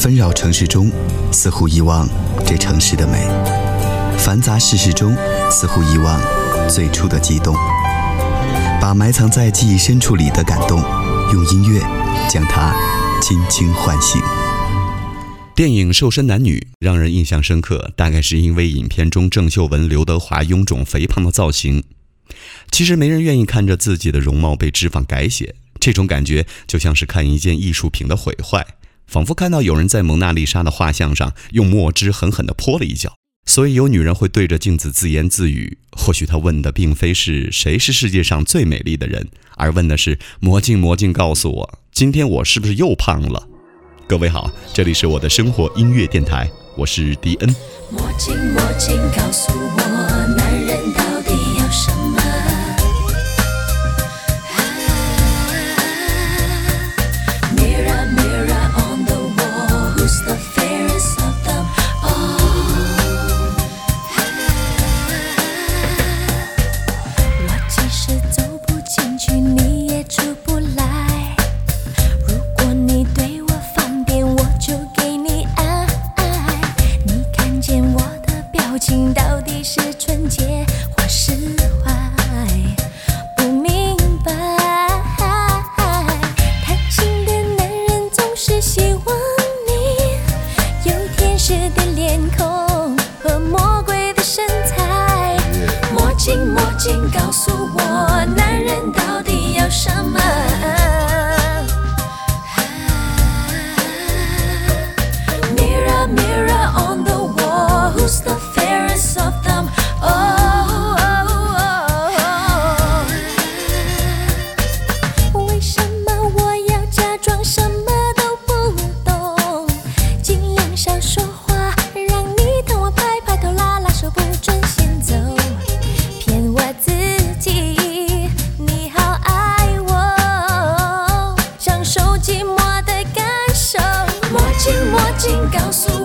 纷扰城市中，似乎遗忘这城市的美；繁杂世事中，似乎遗忘最初的激动。把埋藏在记忆深处里的感动，用音乐将它轻轻唤醒。电影《瘦身男女》让人印象深刻，大概是因为影片中郑秀文、刘德华臃肿肥胖的造型。其实没人愿意看着自己的容貌被脂肪改写，这种感觉就像是看一件艺术品的毁坏，仿佛看到有人在蒙娜丽莎的画像上用墨汁狠狠地泼了一脚。所以有女人会对着镜子自言自语，或许她问的并非是谁是世界上最美丽的人，而问的是魔镜魔镜告诉我，今天我是不是又胖了？各位好，这里是我的生活音乐电台，我是迪恩。魔镜魔镜告诉我，请告诉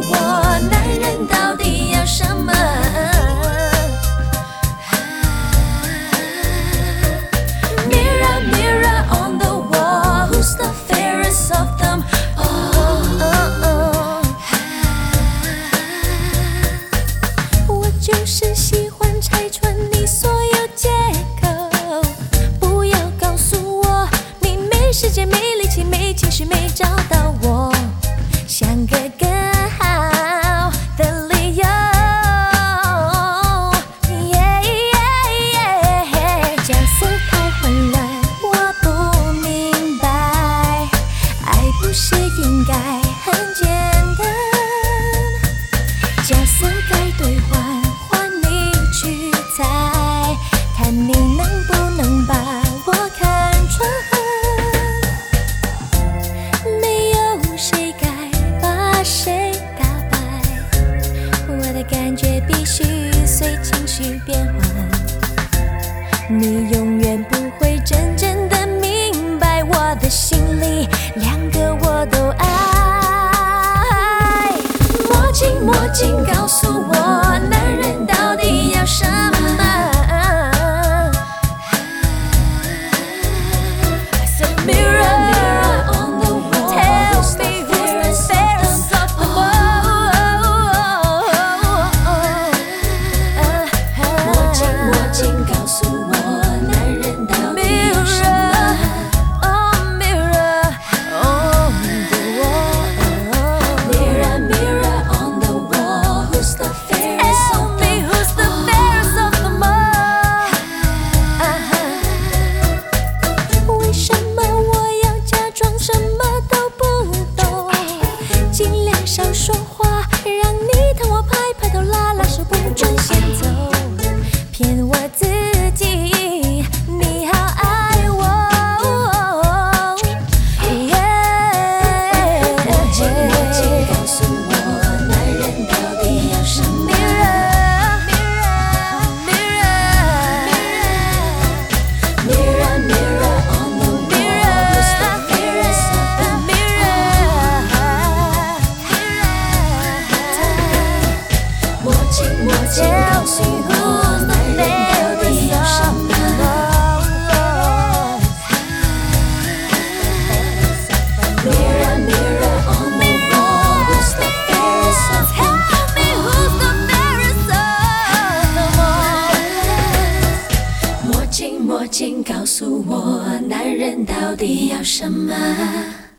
告诉我男人到底要什么？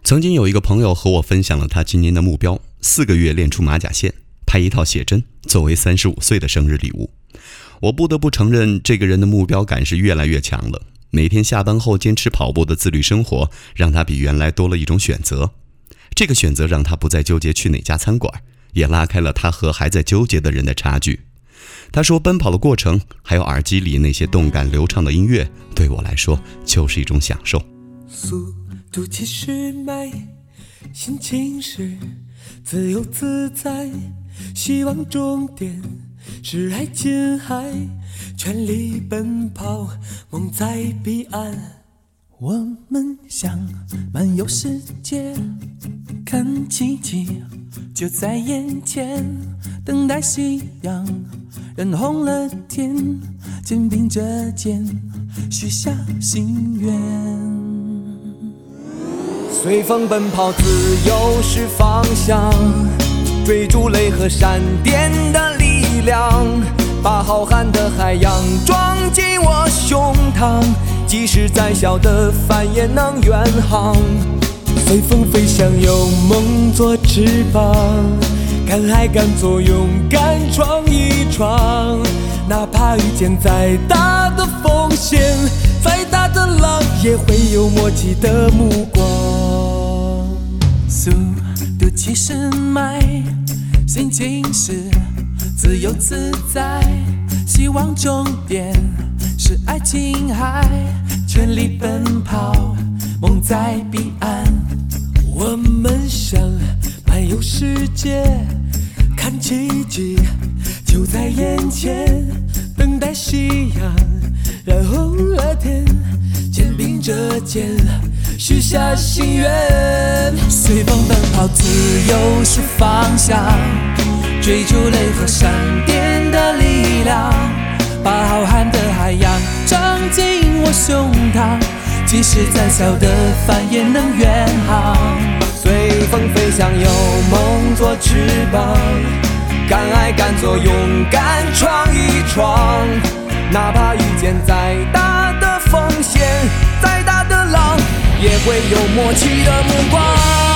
曾经有一个朋友和我分享了他今年的目标四个月练出马甲线拍一套写真作为三十五岁的生日礼物。我不得不承认这个人的目标感是越来越强了。每天下班后坚持跑步的自律生活让他比原来多了一种选择。这个选择让他不再纠结去哪家餐馆也拉开了他和还在纠结的人的差距。他说：“奔跑的过程，还有耳机里那些动感流畅的音乐，对我来说就是一种享受。”速度七十迈，心情是自由自在，希望终点是爱琴海，全力奔跑，梦在彼岸。我们想漫游世界，看奇迹就在眼前，等待夕阳染红了天，肩并着肩许下心愿。随风奔跑，自由是方向，追逐雷和闪电的力量，把浩瀚的海洋装进我胸膛，即使再小的帆也能远航。随风飞翔，有梦做翅膀，敢爱敢做，勇敢闯一闯，哪怕遇见再大的风险，再大的浪，也会有默契的目光。速度七十迈，心情是自由自在，希望终点是爱琴海，全力奔跑，梦在彼岸。我们想漫游世界，看奇迹就在眼前，等待夕阳染红了天，肩并着肩许下心愿。随风奔跑，自由是方向，追逐雷和闪电的力量，把浩瀚的海洋装进我胸膛，即使再小的帆也能远航。随风飞翔，有梦做翅膀，敢爱敢做，勇敢闯一闯，哪怕遇见再大的风险，再大的浪，也会有默契的目光。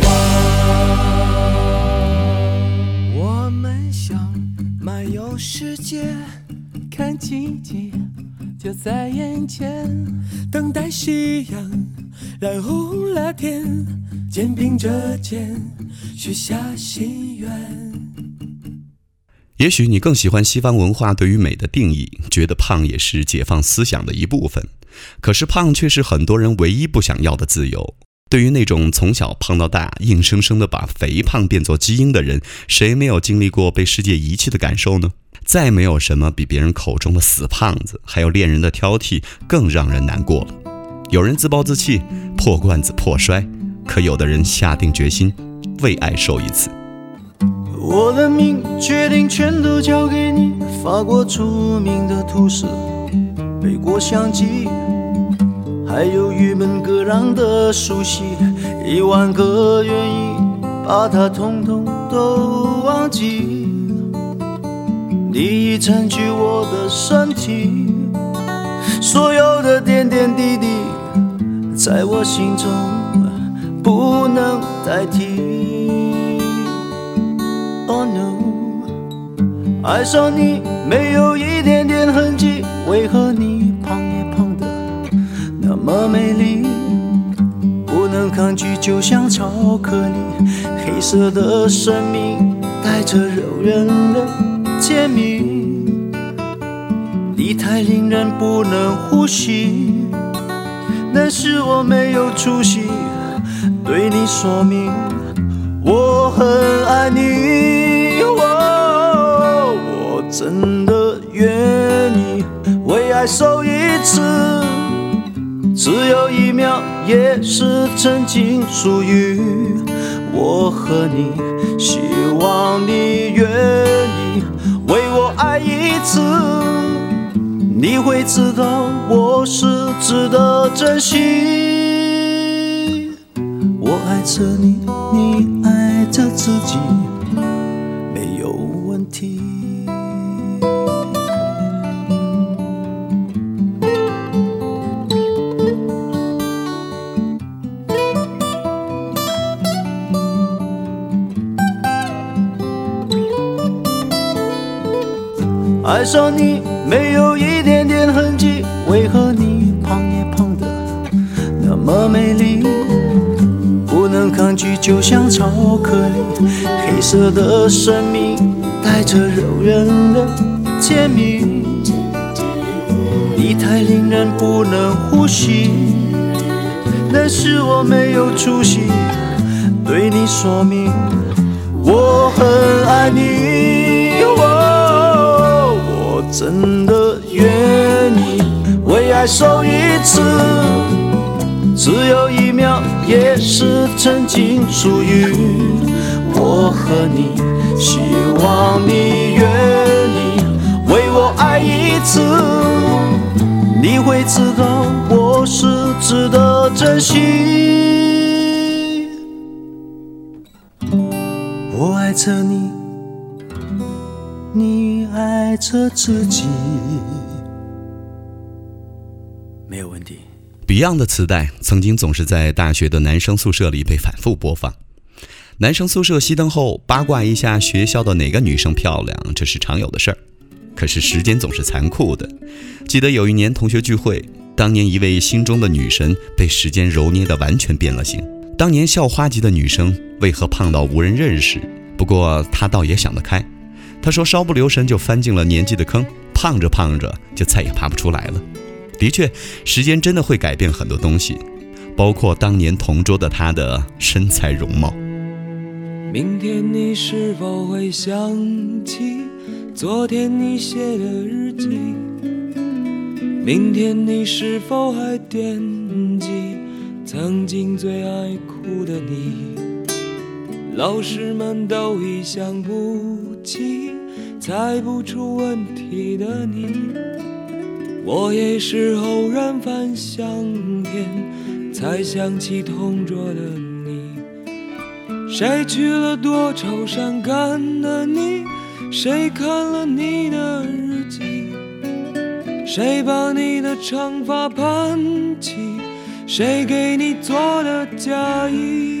在眼前，等待夕阳染红了天，肩并着肩许下心愿。也许你更喜欢西方文化对于美的定义，觉得胖也是解放思想的一部分。可是胖却是很多人唯一不想要的自由。对于那种从小胖到大，硬生生的把肥胖变作基因的人，谁没有经历过被世界遗弃的感受呢？再没有什么比别人口中的死胖子，还有恋人的挑剔更让人难过了。有人自暴自弃，破罐子破摔，可有的人下定决心，为爱受一次。我的命决定全都交给你，法国著名的图师，背过相机，还有郁闷割让的熟悉，一万个愿意把它统统都忘记。你已占据我的身体，所有的点点滴滴，在我心中不能代替。Oh no，爱上你没有一点点痕迹，为何你胖也胖得那么美丽？不能抗拒，就像巧克力，黑色的生命带着诱人的甜蜜，你太令人不能呼吸。但是我没有出息，对你说明我很爱你。我真的愿意为爱受一次，只有一秒，也是曾经属于我和你。希望你愿为我爱一次。你会知道我是值得珍惜。我爱着你，你爱着自己，没有问题。爱上你没有一点点痕迹，为何你胖也胖得那么美丽？不能抗拒，就像巧克力，黑色的生命带着诱人的甜蜜。你太令人不能呼吸，但是我没有出息，对你说明我很爱你。真的愿意为爱受一次，只有一秒，也是曾经属于我和你。希望你愿意为我爱一次，你会知道我是值得珍惜。我爱着，你爱着自己，没有问题。Beyond 的磁带曾经总是在大学的男生宿舍里被反复播放。男生宿舍熄灯后，八卦一下学校的哪个女生漂亮，这是常有的事儿。可是时间总是残酷的。记得有一年同学聚会，当年一位心中的女神被时间揉捏得完全变了形。当年校花级的女生为何胖到无人认识？不过她倒也想得开，他说稍不留神就翻进了年纪的坑，胖着胖着就再也爬不出来了。的确，时间真的会改变很多东西，包括当年同桌的他的身材容貌。明天你是否会想起昨天你写的日记？明天你是否还惦记曾经最爱哭的你？老师们都已想不起猜不出问题的你，我也是偶然翻相片才想起同桌的你。谁去了多愁善感的你？谁看了你的日记？谁把你的长发盘起？谁给你做的嫁衣？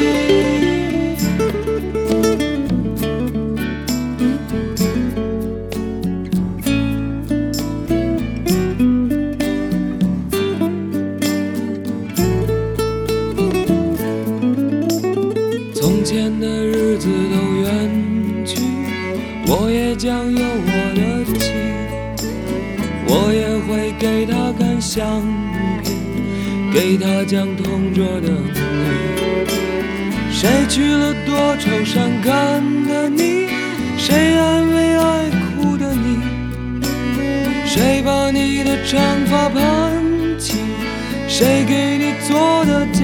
里？我也将有我的妻，我也会给她看相片，给她讲同桌的你。谁娶了多愁善感的你？谁安慰爱哭的你？谁把你的长发盘起？谁给你做的嫁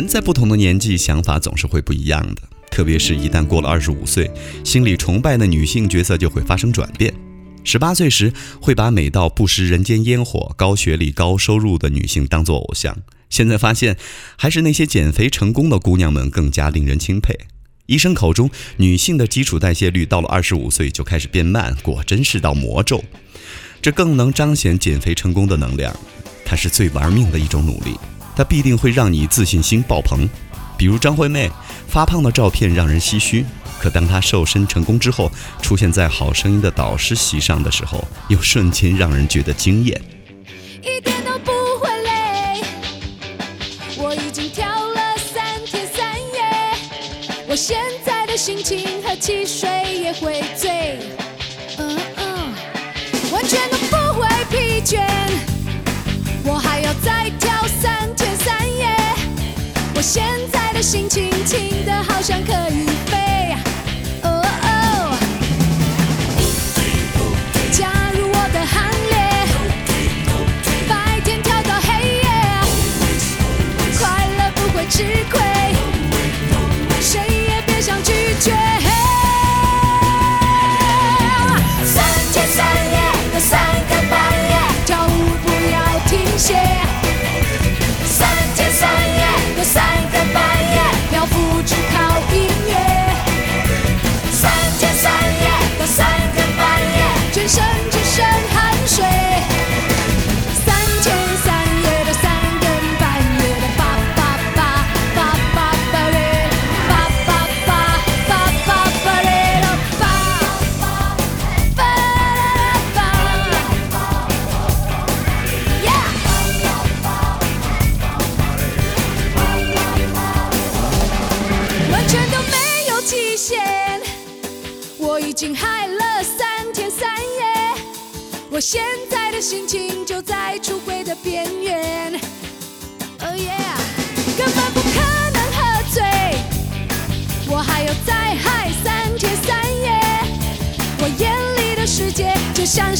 人在不同的年纪，想法总是会不一样的。特别是一旦过了二十五岁，心里崇拜的女性角色就会发生转变。十八岁时，会把美到不食人间烟火、高学历、高收入的女性当作偶像。现在发现，还是那些减肥成功的姑娘们更加令人钦佩。医生口中，女性的基础代谢率到了二十五岁就开始变慢，果真是道魔咒。这更能彰显减肥成功的能量。它是最玩命的一种努力，它必定会让你自信心爆棚。比如张惠妹发胖的照片让人唏嘘，可当她瘦身成功之后，出现在《好声音》的导师席上的时候，又瞬间让人觉得惊艳。一点都不会累。我已经跳了三天三夜，我现在的心情和汽水也会醉，嗯嗯，完全都不会疲倦。我现在的心情听的好像可以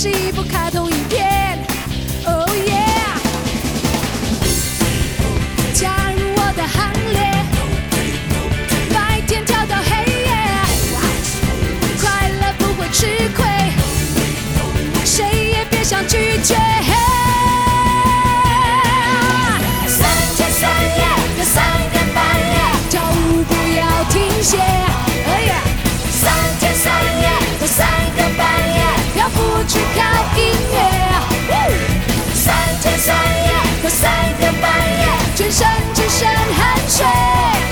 是一部卡通身汗水。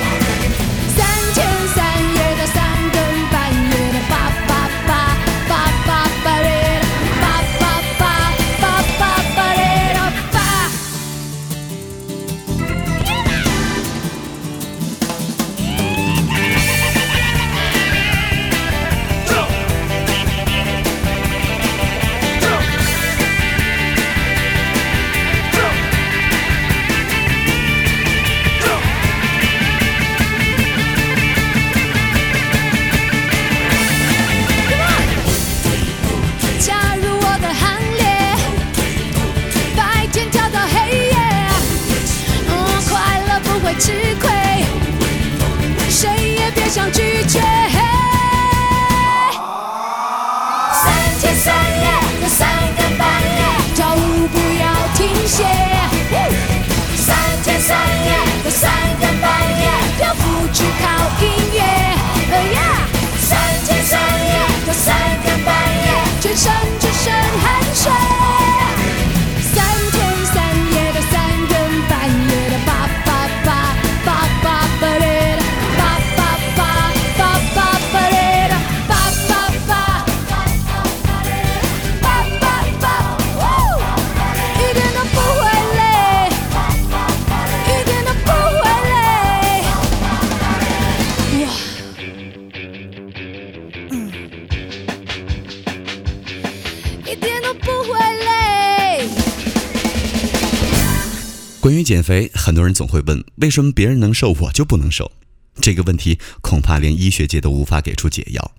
减肥，很多人总会问：为什么别人能瘦，我就不能瘦？这个问题恐怕连医学界都无法给出解药。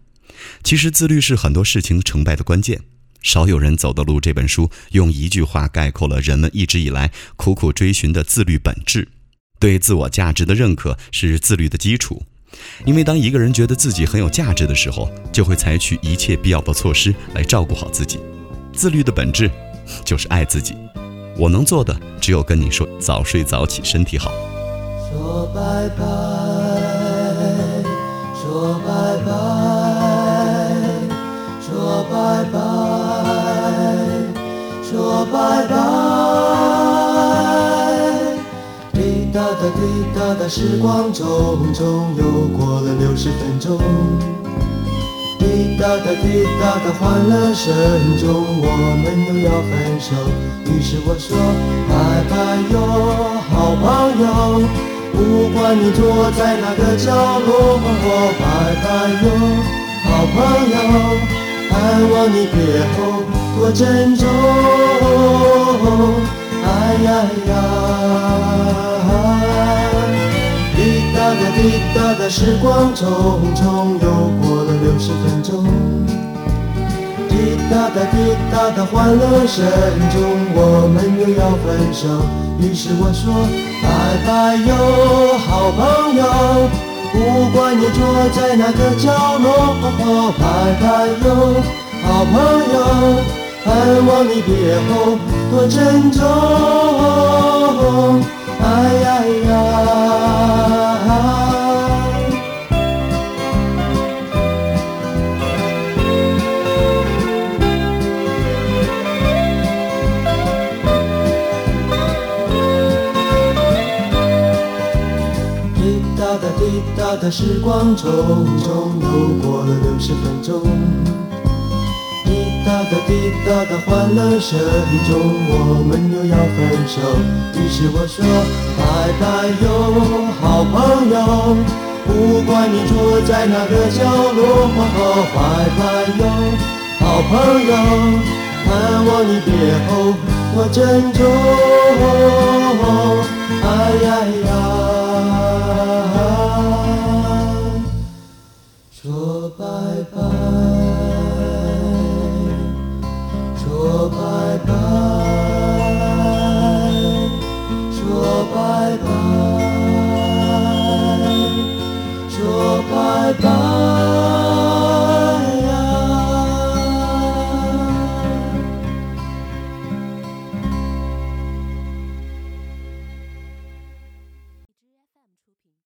其实，自律是很多事情成败的关键。少有人走的路这本书用一句话概括了人们一直以来苦苦追寻的自律本质：对自我价值的认可是自律的基础，因为当一个人觉得自己很有价值的时候，就会采取一切必要的措施来照顾好自己。自律的本质就是爱自己。我能做的只有跟你说：早睡早起，身体好。说拜拜，说拜拜，说拜拜，说拜拜。滴答答滴答答，时光匆匆，又过了六十分钟。滴答答滴答答，欢乐声中，我们又要分手。于是我说拜拜哟，好朋友，不管你坐在哪个角落，拜拜哟，好朋友，盼望你别后多珍重。哎呀呀。滴答滴答答，时光匆匆，又过了六十分钟。滴答答滴答答，欢乐声中，我们又要分手。于是我说拜拜哟，好朋友，不管你坐在哪个角落，拜拜哟，好朋友，盼望你别后多珍重。哎呀呀！滴答答滴答答，时光匆匆，又过了六十分钟。滴答滴答的欢乐声中，我们又要分手。于是我说：拜拜哟，好朋友，不管你坐在哪个角落。拜拜哟，好朋友，看我你别后，我珍重。哎呀呀，说吧。